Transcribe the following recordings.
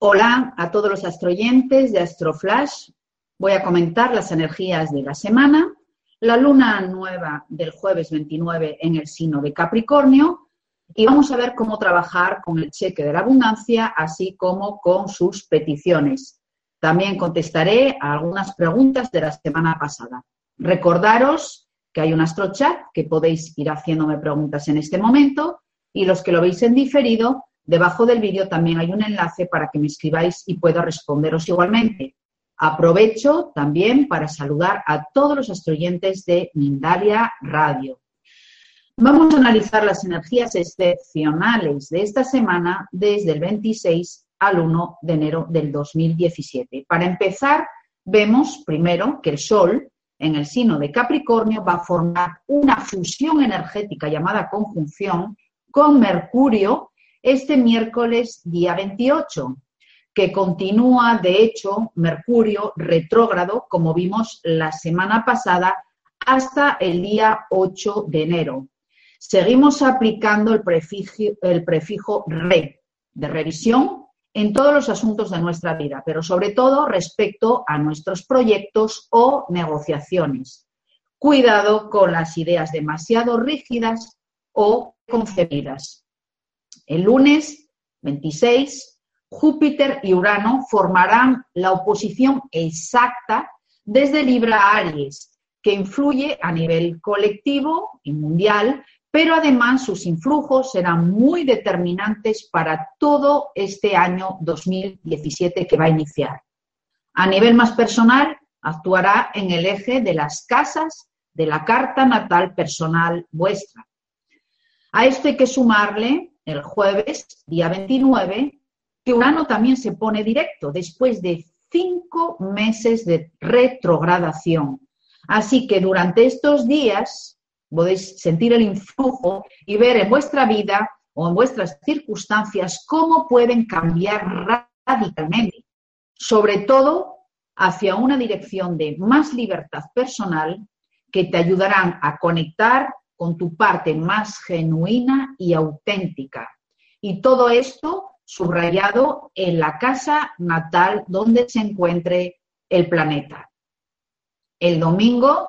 Hola a todos los astroyentes de Astroflash. Voy a comentar las energías de la semana. La luna nueva del jueves 29 en el signo de Capricornio y vamos a ver cómo trabajar con el cheque de la abundancia, así como con sus peticiones. También contestaré a algunas preguntas de la semana pasada. Recordaros que hay un astrochat que podéis ir haciéndome preguntas en este momento y los que lo veis en diferido Debajo del vídeo también hay un enlace para que me escribáis y pueda responderos igualmente. Aprovecho también para saludar a todos los astroyentes de Mindalia Radio. Vamos a analizar las energías excepcionales de esta semana desde el 26 al 1 de enero del 2017. Para empezar, vemos primero que el Sol en el signo de Capricornio va a formar una fusión energética llamada conjunción con Mercurio este miércoles día 28, que continúa, de hecho, Mercurio retrógrado, como vimos la semana pasada, hasta el día 8 de enero. Seguimos aplicando el prefijo, el prefijo re, de revisión, en todos los asuntos de nuestra vida, pero sobre todo respecto a nuestros proyectos o negociaciones. Cuidado con las ideas demasiado rígidas o concebidas. El lunes 26, Júpiter y Urano formarán la oposición exacta desde Libra Aries, que influye a nivel colectivo y mundial, pero además sus influjos serán muy determinantes para todo este año 2017 que va a iniciar. A nivel más personal, actuará en el eje de las casas de la carta natal personal vuestra. A esto hay que sumarle el jueves, día 29, que Urano también se pone directo después de cinco meses de retrogradación. Así que durante estos días podéis sentir el influjo y ver en vuestra vida o en vuestras circunstancias cómo pueden cambiar radicalmente, sobre todo hacia una dirección de más libertad personal que te ayudarán a conectar con tu parte más genuina y auténtica. Y todo esto subrayado en la casa natal donde se encuentre el planeta. El domingo,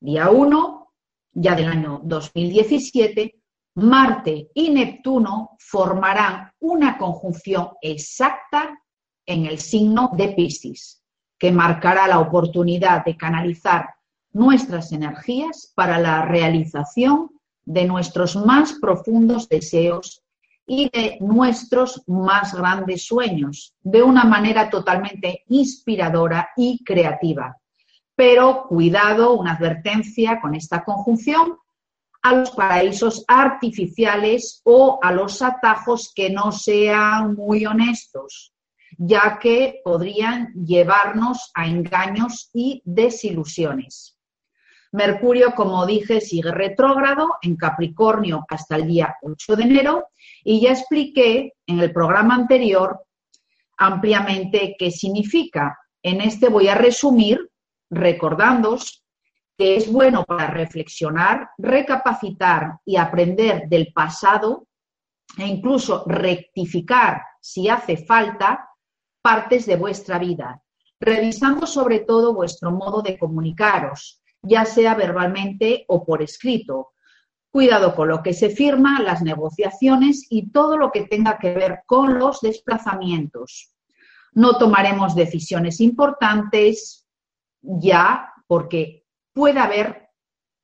día 1, ya del año 2017, Marte y Neptuno formarán una conjunción exacta en el signo de Piscis, que marcará la oportunidad de canalizar nuestras energías para la realización de nuestros más profundos deseos y de nuestros más grandes sueños, de una manera totalmente inspiradora y creativa. Pero cuidado, una advertencia con esta conjunción a los paraísos artificiales o a los atajos que no sean muy honestos, ya que podrían llevarnos a engaños y desilusiones. Mercurio, como dije, sigue retrógrado en Capricornio hasta el día 8 de enero. Y ya expliqué en el programa anterior ampliamente qué significa. En este voy a resumir recordándoos que es bueno para reflexionar, recapacitar y aprender del pasado e incluso rectificar si hace falta partes de vuestra vida, revisando sobre todo vuestro modo de comunicaros, ya sea verbalmente o por escrito. Cuidado con lo que se firma, las negociaciones y todo lo que tenga que ver con los desplazamientos. No tomaremos decisiones importantes ya porque puede haber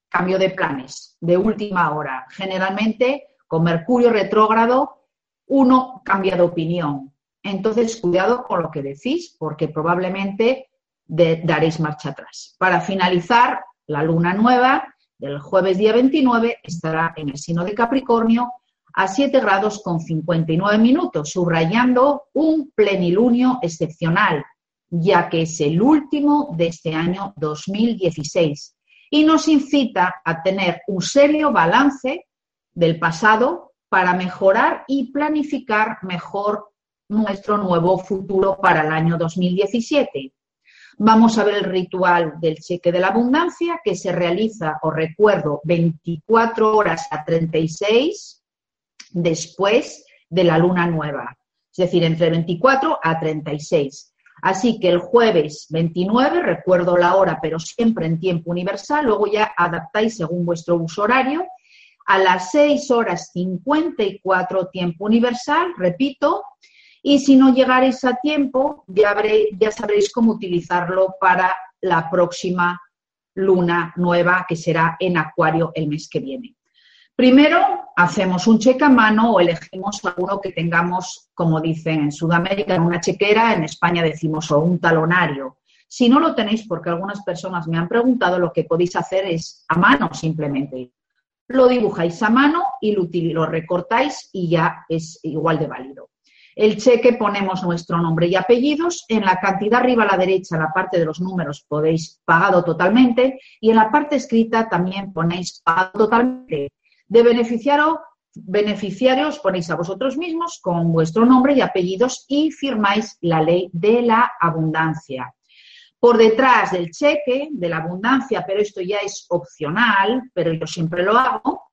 cambio de planes de última hora. Generalmente, con Mercurio retrógrado, uno cambia de opinión. Entonces, cuidado con lo que decís, porque probablemente daréis marcha atrás. Para finalizar, la luna nueva del jueves día 29 estará en el signo de Capricornio a 7 grados con 59 minutos, subrayando un plenilunio excepcional, ya que es el último de este año 2016 y nos incita a tener un serio balance del pasado para mejorar y planificar mejor nuestro nuevo futuro para el año 2017. Vamos a ver el ritual del cheque de la abundancia que se realiza, os recuerdo, 24 horas a 36 después de la luna nueva. es decir, entre 24 a 36. Así que el jueves 29, recuerdo la hora, pero siempre en tiempo universal, luego ya adaptáis según vuestro uso horario, a las 6 horas 54 tiempo universal, repito, y si no llegaréis a tiempo, ya, ya sabréis cómo utilizarlo para la próxima luna nueva que será en Acuario el mes que viene. Primero, hacemos un cheque a mano o elegimos alguno que tengamos, como dicen en Sudamérica, en una chequera, en España decimos o un talonario. Si no lo tenéis, porque algunas personas me han preguntado, lo que podéis hacer es a mano simplemente. Lo dibujáis a mano y lo, lo recortáis y ya es igual de válido. El cheque ponemos nuestro nombre y apellidos. En la cantidad arriba a la derecha, en la parte de los números, podéis pagado totalmente. Y en la parte escrita también ponéis pagado totalmente. De beneficiario, beneficiarios ponéis a vosotros mismos con vuestro nombre y apellidos y firmáis la ley de la abundancia. Por detrás del cheque de la abundancia, pero esto ya es opcional, pero yo siempre lo hago,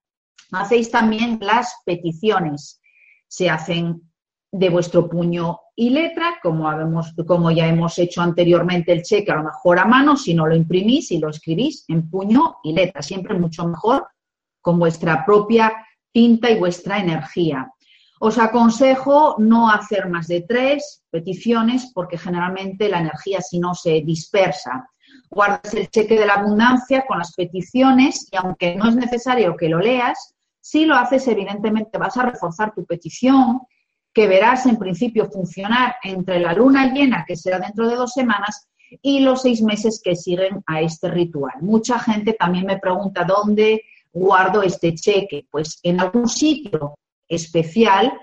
hacéis también las peticiones. Se hacen de vuestro puño y letra, como, como ya hemos hecho anteriormente el cheque, a lo mejor a mano, si no lo imprimís y lo escribís en puño y letra, siempre mucho mejor con vuestra propia tinta y vuestra energía. Os aconsejo no hacer más de tres peticiones porque generalmente la energía si no se dispersa. Guardas el cheque de la abundancia con las peticiones y aunque no es necesario que lo leas, si lo haces evidentemente vas a reforzar tu petición que verás en principio funcionar entre la luna llena, que será dentro de dos semanas, y los seis meses que siguen a este ritual. Mucha gente también me pregunta dónde guardo este cheque? Pues en algún sitio especial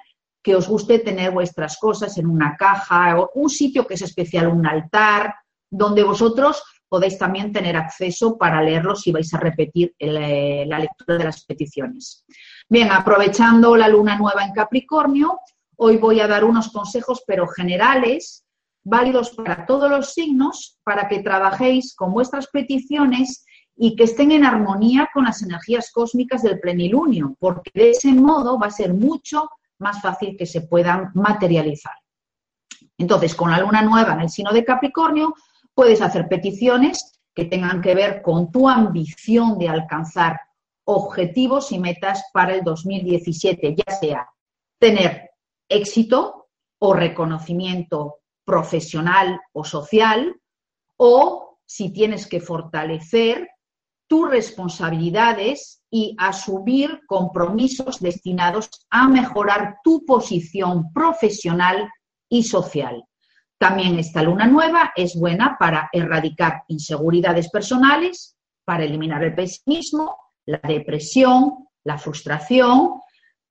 que os guste tener vuestras cosas en una caja, o un sitio que es especial, un altar, donde vosotros podéis también tener acceso para leerlo si vais a repetir eh, la lectura de las peticiones. Bien, aprovechando la luna nueva en Capricornio, hoy voy a dar unos consejos, pero generales, válidos para todos los signos, para que trabajéis con vuestras peticiones y que estén en armonía con las energías cósmicas del plenilunio, porque de ese modo va a ser mucho más fácil que se puedan materializar. Entonces, con la luna nueva en el signo de Capricornio, puedes hacer peticiones que tengan que ver con tu ambición de alcanzar objetivos y metas para el 2017, ya sea tener éxito o reconocimiento profesional o social, o si tienes que fortalecer tus responsabilidades y asumir compromisos destinados a mejorar tu posición profesional y social. También esta luna nueva es buena para erradicar inseguridades personales, para eliminar el pesimismo, la depresión, la frustración,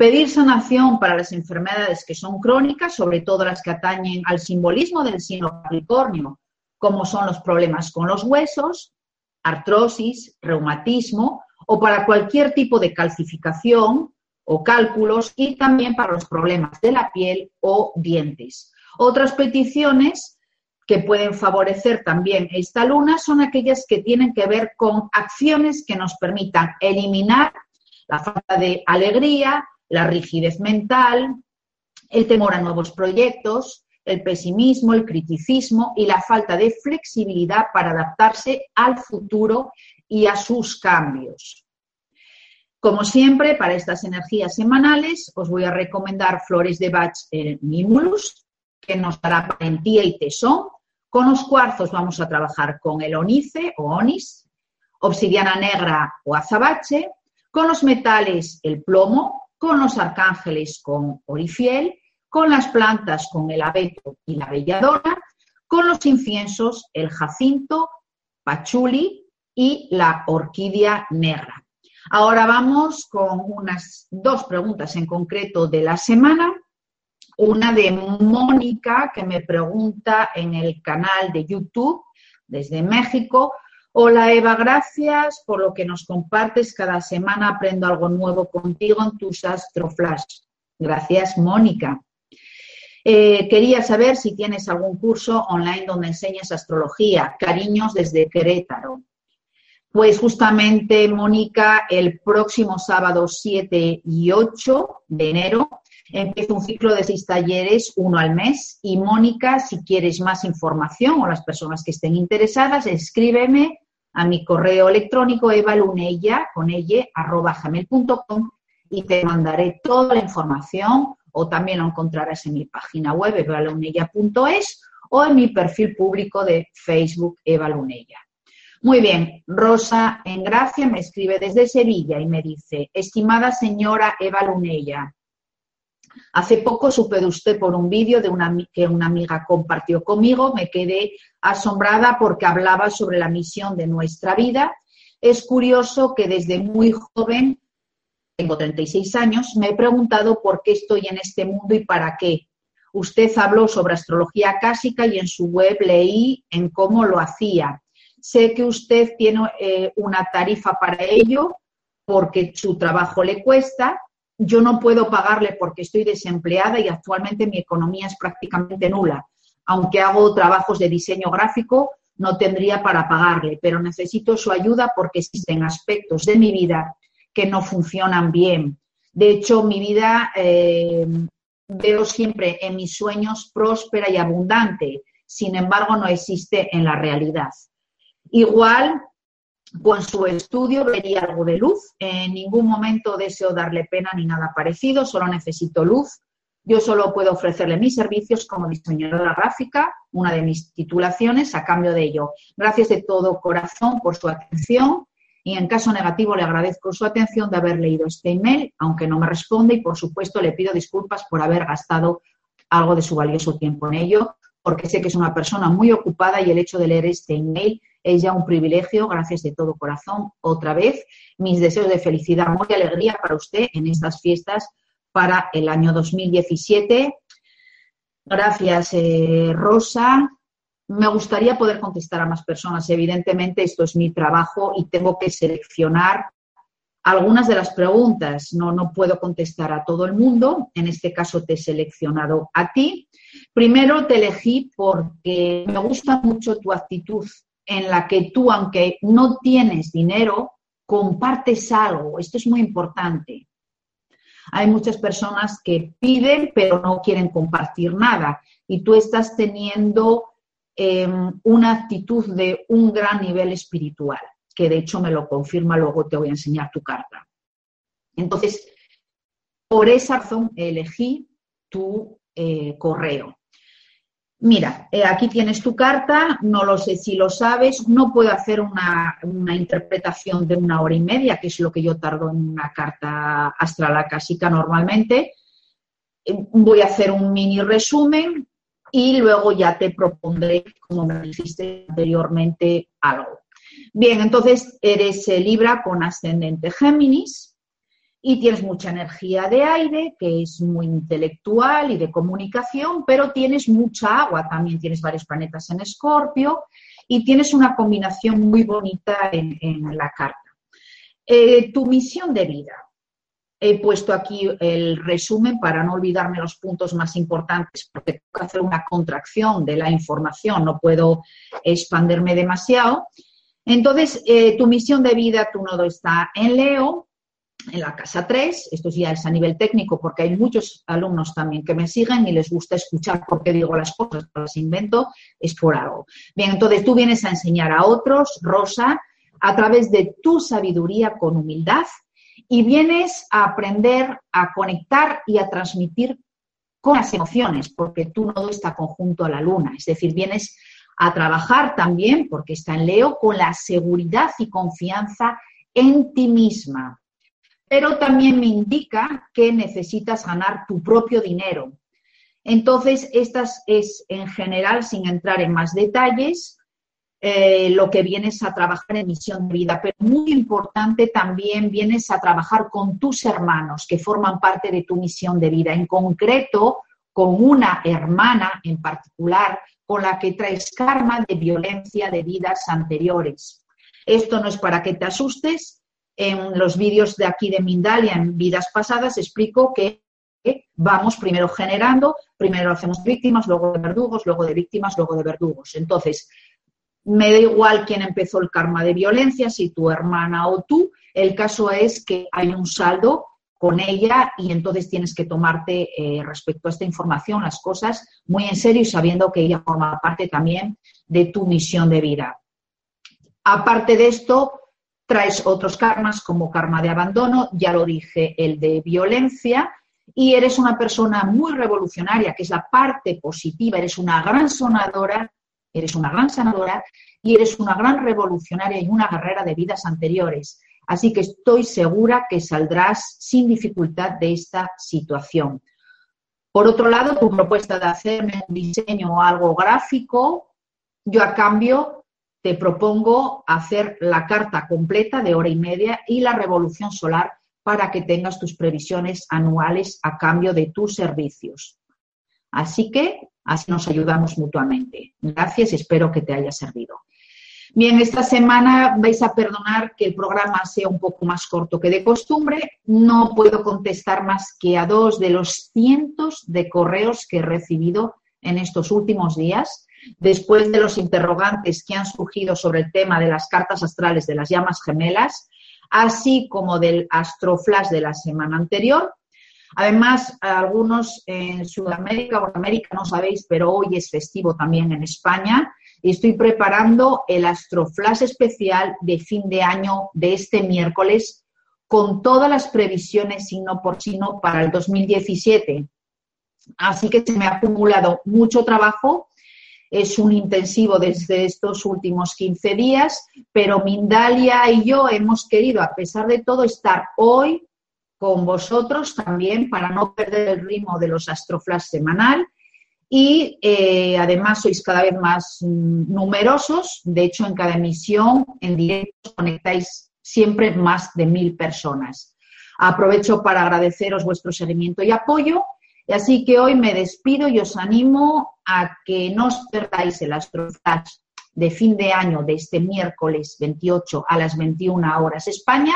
pedir sanación para las enfermedades que son crónicas, sobre todo las que atañen al simbolismo del signo Capricornio, como son los problemas con los huesos, artrosis, reumatismo o para cualquier tipo de calcificación o cálculos y también para los problemas de la piel o dientes. Otras peticiones que pueden favorecer también esta luna son aquellas que tienen que ver con acciones que nos permitan eliminar la falta de alegría, la rigidez mental, el temor a nuevos proyectos, el pesimismo, el criticismo y la falta de flexibilidad para adaptarse al futuro y a sus cambios. Como siempre, para estas energías semanales, os voy a recomendar Flores de Bach el Mimulus, que nos dará valentía y tesón. Con los cuarzos vamos a trabajar con el onice o onis, obsidiana negra o azabache, con los metales el plomo, con los arcángeles con orifiel con las plantas con el abeto y la belladona, con los inciensos el jacinto, pachuli y la orquídea negra. Ahora vamos con unas dos preguntas en concreto de la semana. Una de Mónica que me pregunta en el canal de YouTube desde México. Hola Eva, gracias por lo que nos compartes. Cada semana aprendo algo nuevo contigo en tus Astroflash. Gracias, Mónica. Eh, quería saber si tienes algún curso online donde enseñes astrología. Cariños desde Querétaro. Pues justamente, Mónica, el próximo sábado 7 y 8 de enero Empiezo un ciclo de seis talleres, uno al mes. Y Mónica, si quieres más información o las personas que estén interesadas, escríbeme a mi correo electrónico evalunella con ella, arroba y te mandaré toda la información o también lo encontrarás en mi página web evalunella.es o en mi perfil público de Facebook Evalunella. Muy bien, Rosa en Gracia me escribe desde Sevilla y me dice, estimada señora Eva Lunella, hace poco supe de usted por un vídeo de una, que una amiga compartió conmigo, me quedé asombrada porque hablaba sobre la misión de nuestra vida. Es curioso que desde muy joven, tengo 36 años, me he preguntado por qué estoy en este mundo y para qué. Usted habló sobre astrología clásica y en su web leí en cómo lo hacía. Sé que usted tiene eh, una tarifa para ello porque su trabajo le cuesta. Yo no puedo pagarle porque estoy desempleada y actualmente mi economía es prácticamente nula. Aunque hago trabajos de diseño gráfico, no tendría para pagarle, pero necesito su ayuda porque existen aspectos de mi vida que no funcionan bien. De hecho, mi vida eh, veo siempre en mis sueños próspera y abundante, sin embargo, no existe en la realidad. Igual, con su estudio vería algo de luz. En ningún momento deseo darle pena ni nada parecido, solo necesito luz. Yo solo puedo ofrecerle mis servicios como diseñadora gráfica, una de mis titulaciones, a cambio de ello. Gracias de todo corazón por su atención y en caso negativo le agradezco su atención de haber leído este email, aunque no me responde y por supuesto le pido disculpas por haber gastado algo de su valioso tiempo en ello, porque sé que es una persona muy ocupada y el hecho de leer este email es ya un privilegio, gracias de todo corazón. Otra vez, mis deseos de felicidad, amor y alegría para usted en estas fiestas para el año 2017. Gracias, eh, Rosa. Me gustaría poder contestar a más personas. Evidentemente, esto es mi trabajo y tengo que seleccionar algunas de las preguntas. No, no puedo contestar a todo el mundo. En este caso, te he seleccionado a ti. Primero, te elegí porque me gusta mucho tu actitud en la que tú, aunque no tienes dinero, compartes algo. Esto es muy importante. Hay muchas personas que piden pero no quieren compartir nada y tú estás teniendo em, una actitud de un gran nivel espiritual, que de hecho me lo confirma, luego te voy a enseñar tu carta. Entonces, por esa razón elegí tu eh, correo. Mira, eh, aquí tienes tu carta, no lo sé si lo sabes, no puedo hacer una, interpretación de una hora y media, que es lo que yo tardo en una carta astral acásica normalmente. Eh, voy a hacer un mini resumen y luego ya te propondré, como me dijiste anteriormente, algo. Bien, entonces eres eh, Libra con ascendente Géminis y tienes mucha energía de aire, que es muy intelectual y de comunicación, pero tienes mucha agua, también tienes varios planetas en Escorpio y tienes una combinación muy bonita en, la carta. Eh, tu misión de vida. He puesto aquí el resumen para no olvidarme los puntos más importantes, porque tengo que hacer una contracción de la información, no puedo expanderme demasiado. Entonces, eh, tu misión de vida, tu nodo está en Leo, en la casa 3, esto ya es a nivel técnico porque hay muchos alumnos también que me siguen y les gusta escuchar por qué digo las cosas, las invento, es por algo. Bien, entonces tú vienes a enseñar a otros, Rosa, a través de tu sabiduría con humildad y vienes a aprender a conectar y a transmitir con las emociones, porque tú no está conjunto a la luna, es decir, vienes a trabajar también, porque está en Leo, con la seguridad y confianza en ti misma, pero también me indica que necesitas ganar tu propio dinero. Entonces, estas es en general, sin entrar en más detalles, eh, lo que vienes a trabajar en misión de vida, pero muy importante también vienes a trabajar con tus hermanos que forman parte de tu misión de vida, en concreto con una hermana en particular con la que traes karma de violencia de vidas anteriores. Esto no es para que te asustes, en los vídeos de aquí de Mindalia, en vidas pasadas, explico que vamos primero generando, primero hacemos víctimas, luego de verdugos, luego de víctimas, luego de verdugos. Entonces, me da igual quién empezó el karma de violencia, si tu hermana o tú, el caso es que hay un saldo con ella y entonces tienes que tomarte eh, respecto a esta información las cosas muy en serio y sabiendo que ella forma parte también de tu misión de vida. Aparte de esto, traes otros karmas como karma de abandono, ya lo dije, el de violencia, y eres una persona muy revolucionaria, que es la parte positiva, eres una gran sonadora, eres una gran sanadora y eres una gran revolucionaria y una guerrera de vidas anteriores. Así que estoy segura que saldrás sin dificultad de esta situación. Por otro lado, tu propuesta de hacerme un diseño o algo gráfico, yo a cambio te propongo hacer la carta completa de hora y media y la revolución solar para que tengas tus previsiones anuales a cambio de tus servicios. Así que así nos ayudamos mutuamente. Gracias y espero que te haya servido. Bien, esta semana vais a perdonar que el programa sea un poco más corto que de costumbre. No puedo contestar más que a dos de los cientos de correos que he recibido en estos últimos días, después de los interrogantes que han surgido sobre el tema de las cartas astrales de las llamas gemelas, así como del astroflash de la semana anterior. Además, algunos en Sudamérica o América no sabéis, pero hoy es festivo también en España estoy preparando el Astroflash especial de fin de año de este miércoles con todas las previsiones signo por signo para el 2017. Así que se me ha acumulado mucho trabajo. Es un intensivo desde estos últimos 15 días, pero Mindalia y yo hemos querido, a pesar de todo, estar hoy con vosotros también para no perder el ritmo de los Astroflash semanal y eh, además sois cada vez más mm, numerosos. De hecho, en cada emisión en directo conectáis siempre más de mil personas. Aprovecho para agradeceros vuestro seguimiento y apoyo. Y así que hoy me despido y os animo a que no os perdáis el Astroflash de fin de año de este miércoles 28 a las 21 horas España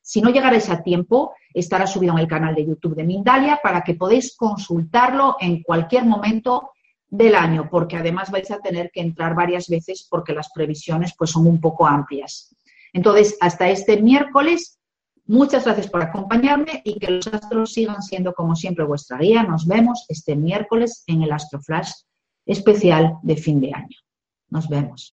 si no llegaréis a tiempo, estará subido en el canal de YouTube de Mindalia para que podáis consultarlo en cualquier momento del año, porque además vais a tener que entrar varias veces porque las previsiones pues, son un poco amplias. Entonces, hasta este miércoles, muchas gracias por acompañarme y que los astros sigan siendo como siempre vuestra guía. Nos vemos este miércoles en el Astroflash especial de fin de año. Nos vemos.